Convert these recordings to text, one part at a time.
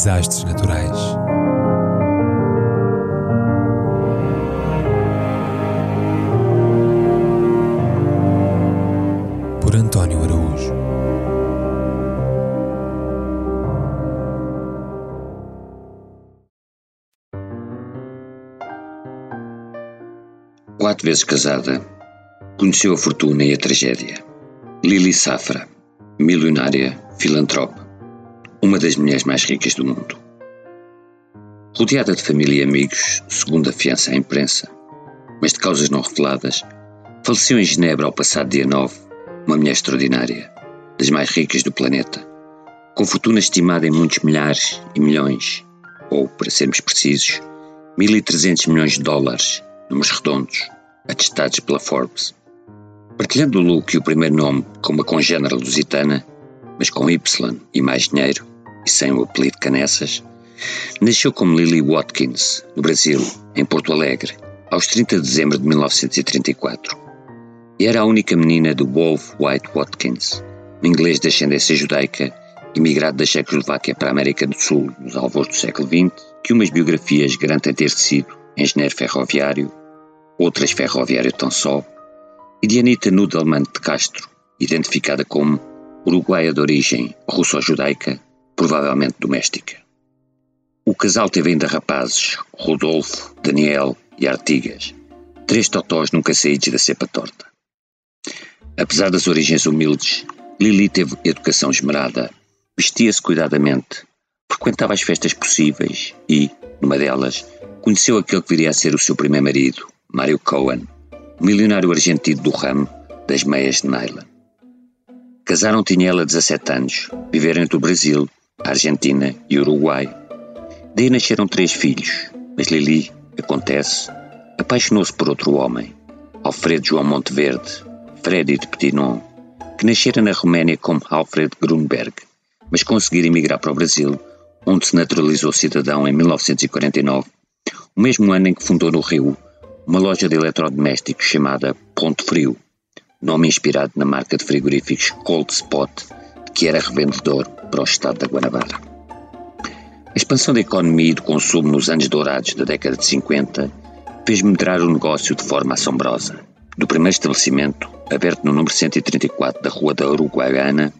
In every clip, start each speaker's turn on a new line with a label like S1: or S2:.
S1: Desastres naturais. Por António Araújo.
S2: Quatro vezes casada, conheceu a fortuna e a tragédia. Lili Safra, milionária, filantrope, uma das mulheres mais ricas do mundo. Rodeada de família e amigos, segundo a imprensa, mas de causas não reveladas, faleceu em Genebra ao passado dia 9 uma mulher extraordinária, das mais ricas do planeta, com fortuna estimada em muitos milhares e milhões, ou, para sermos precisos, 1.300 milhões de dólares, números redondos, atestados pela Forbes. Partilhando o look e o primeiro nome com uma congênera lusitana, mas com Y e mais dinheiro, sem o apelido Canessas, nasceu como Lily Watkins, no Brasil, em Porto Alegre, aos 30 de dezembro de 1934. E era a única menina do Wolf White Watkins, um inglês de ascendência judaica, imigrado da Checoslováquia para a América do Sul nos alvos do século XX, que umas biografias garantem ter sido engenheiro ferroviário, outras ferroviário tão só, e de Anita Nudelman de Castro, identificada como uruguaia de origem russo-judaica, provavelmente doméstica. O casal teve ainda rapazes, Rodolfo, Daniel e Artigas, três totós nunca saídos da cepa torta. Apesar das origens humildes, Lili teve educação esmerada, vestia-se cuidadamente, frequentava as festas possíveis e, numa delas, conheceu aquele que viria a ser o seu primeiro marido, Mário Cohen, milionário argentino do ramo das meias de nylon. Casaram tinha ela 17 anos, viveram entre o Brasil, Argentina e Uruguai. Daí nasceram três filhos, mas Lili, acontece, apaixonou-se por outro homem, Alfredo João Monteverde, Freddy de Petinon, que nascera na Roménia como Alfred Grunberg, mas conseguira emigrar para o Brasil, onde se naturalizou cidadão em 1949, o mesmo ano em que fundou no Rio uma loja de eletrodomésticos chamada Ponto Frio, nome inspirado na marca de frigoríficos Cold Spot, que era revendedor para o estado da Guanabara. A expansão da economia e do consumo nos anos dourados da década de 50 fez moderar o negócio de forma assombrosa. Do primeiro estabelecimento, aberto no número 134 da Rua da Uruguaiana,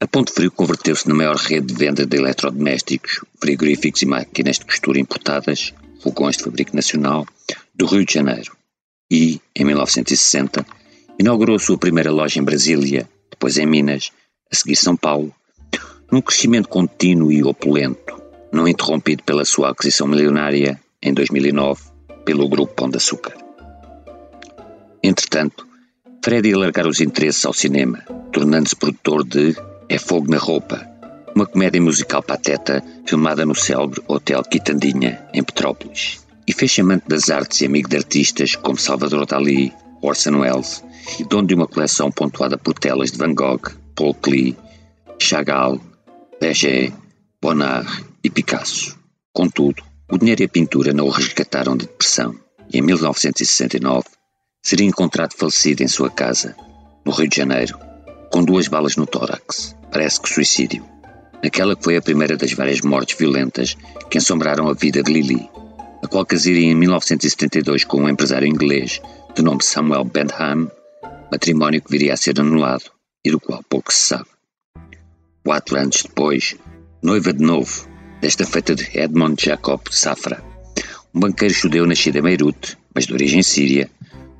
S2: a Ponte Frio converteu-se na maior rede de venda de eletrodomésticos, frigoríficos e máquinas de costura importadas, fogões de fabrico nacional, do Rio de Janeiro. E, em 1960, inaugurou a sua primeira loja em Brasília, depois em Minas, a seguir São Paulo, num crescimento contínuo e opulento, não interrompido pela sua aquisição milionária, em 2009, pelo Grupo Pão de Açúcar. Entretanto, Freddy alargar os interesses ao cinema, tornando-se produtor de É Fogo na Roupa, uma comédia musical pateta filmada no célebre Hotel Quitandinha, em Petrópolis, e fez das artes e amigo de artistas como Salvador Dalí, Orson Welles, e dono de uma coleção pontuada por telas de Van Gogh, Paul Klee, Chagall, Piaget, Bonnard e Picasso. Contudo, o dinheiro e a pintura não o resgataram de depressão e em 1969 seria encontrado falecido em sua casa, no Rio de Janeiro, com duas balas no tórax, parece que suicídio. Naquela que foi a primeira das várias mortes violentas que assombraram a vida de Lili, a qual casaria em 1972 com um empresário inglês de nome Samuel Bentham, matrimónio que viria a ser anulado e do qual pouco se sabe. Quatro anos depois, noiva de novo, desta feita de Edmond Jacob Safra, um banqueiro judeu nascido em Beirute, mas de origem síria,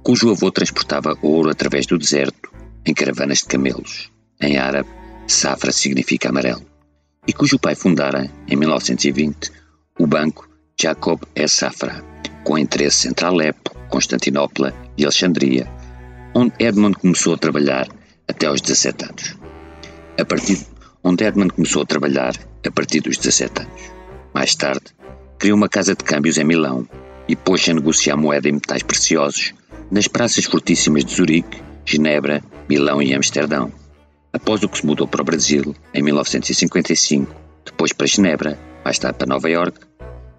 S2: cujo avô transportava ouro através do deserto em caravanas de camelos. Em árabe, Safra significa amarelo. E cujo pai fundara, em 1920, o banco Jacob E. Safra, com interesse entre Alepo, Constantinopla e Alexandria, onde Edmond começou a trabalhar até aos 17 anos. A partir onde Edmund começou a trabalhar a partir dos 17 anos. Mais tarde, criou uma casa de câmbios em Milão e pôs-se a negociar moeda e metais preciosos nas praças fortíssimas de Zurique, Genebra, Milão e Amsterdão. Após o que se mudou para o Brasil, em 1955, depois para Genebra, mais tarde para Nova York,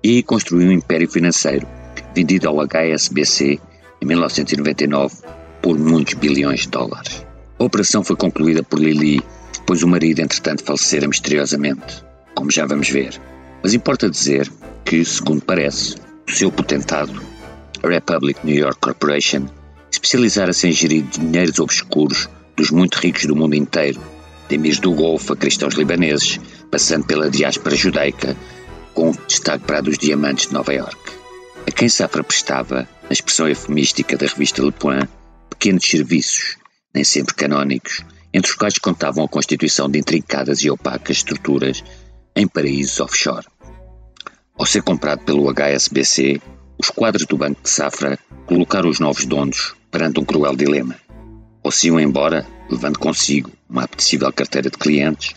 S2: e construiu um império financeiro vendido ao HSBC em 1999 por muitos bilhões de dólares. A operação foi concluída por Lili, pois o marido, entretanto, falecera misteriosamente, como já vamos ver. Mas importa dizer que, segundo parece, o seu potentado, a Republic New York Corporation, especializara-se em gerir dinheiros obscuros dos muito ricos do mundo inteiro, de emirs do Golfo a cristãos libaneses, passando pela diáspora judaica, com destaque para a dos diamantes de Nova York. A quem Safra prestava, na expressão eufemística da revista Le Point, pequenos serviços, nem sempre canónicos, entre os quais contavam a constituição de intrincadas e opacas estruturas em paraísos offshore. Ao ser comprado pelo HSBC, os quadros do Banco de Safra colocaram os novos donos perante um cruel dilema. Ou se iam embora, levando consigo uma apetecível carteira de clientes,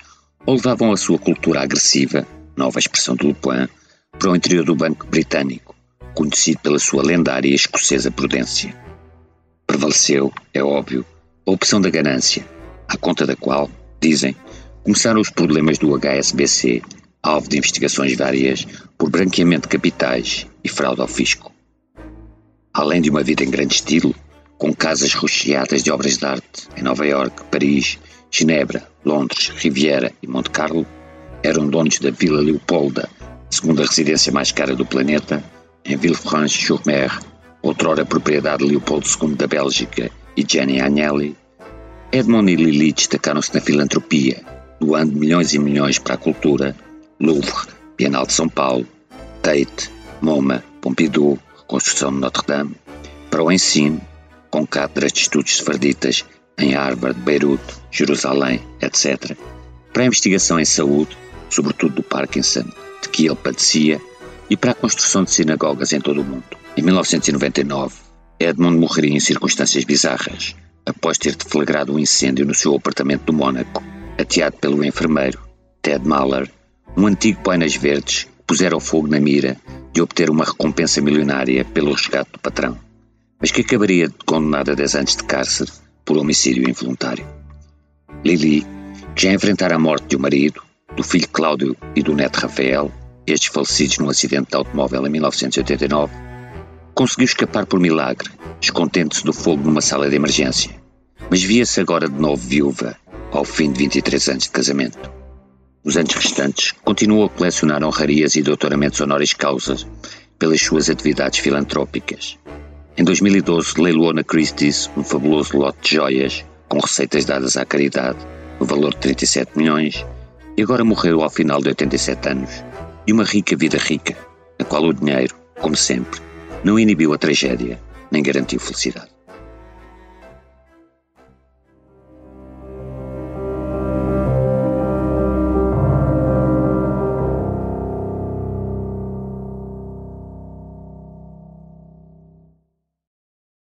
S2: ou levavam a sua cultura agressiva, nova expressão do Lupin, para o interior do Banco Britânico, conhecido pela sua lendária escocesa prudência. Prevaleceu, é óbvio, a opção da ganância, à conta da qual, dizem, começaram os problemas do HSBC, alvo de investigações várias por branqueamento de capitais e fraude ao fisco. Além de uma vida em grande estilo, com casas recheadas de obras de arte em Nova York, Paris, Genebra, Londres, Riviera e Monte Carlo, eram donos da Vila Leopolda, segunda residência mais cara do planeta, em Villefranche-sur-Mer, outrora propriedade de Leopoldo II da Bélgica e Gianni Agnelli. Edmond e Lili destacaram-se na filantropia, doando milhões e milhões para a cultura, Louvre, Bienal de São Paulo, Tate, MoMA, Pompidou, reconstrução de Notre-Dame, para o ensino, com cátedras de estudos sefarditas em Harvard, Beirute, Jerusalém, etc., para a investigação em saúde, sobretudo do Parkinson, de que ele padecia, e para a construção de sinagogas em todo o mundo. Em 1999, Edmond morreria em circunstâncias bizarras, após ter deflagrado um incêndio no seu apartamento do Mônaco, ateado pelo enfermeiro, Ted Mahler, um antigo Poinas Verdes que pusera fogo na mira de obter uma recompensa milionária pelo resgate do patrão, mas que acabaria condenada a 10 anos de cárcere por homicídio involuntário. Lili, que já enfrentara a morte um marido, do filho Cláudio e do neto Rafael, estes falecidos num acidente de automóvel em 1989, conseguiu escapar por milagre, descontente-se do fogo numa sala de emergência, mas via-se agora de novo viúva, ao fim de 23 anos de casamento. Os anos restantes continuou a colecionar honrarias e doutoramentos honoris causa pelas suas atividades filantrópicas. Em 2012, leiloou na Christie's um fabuloso lote de joias com receitas dadas à caridade, no valor de 37 milhões, e agora morreu ao final de 87 anos, de uma rica vida rica, na qual o dinheiro, como sempre, não inibiu a tragédia nem garantiu felicidade.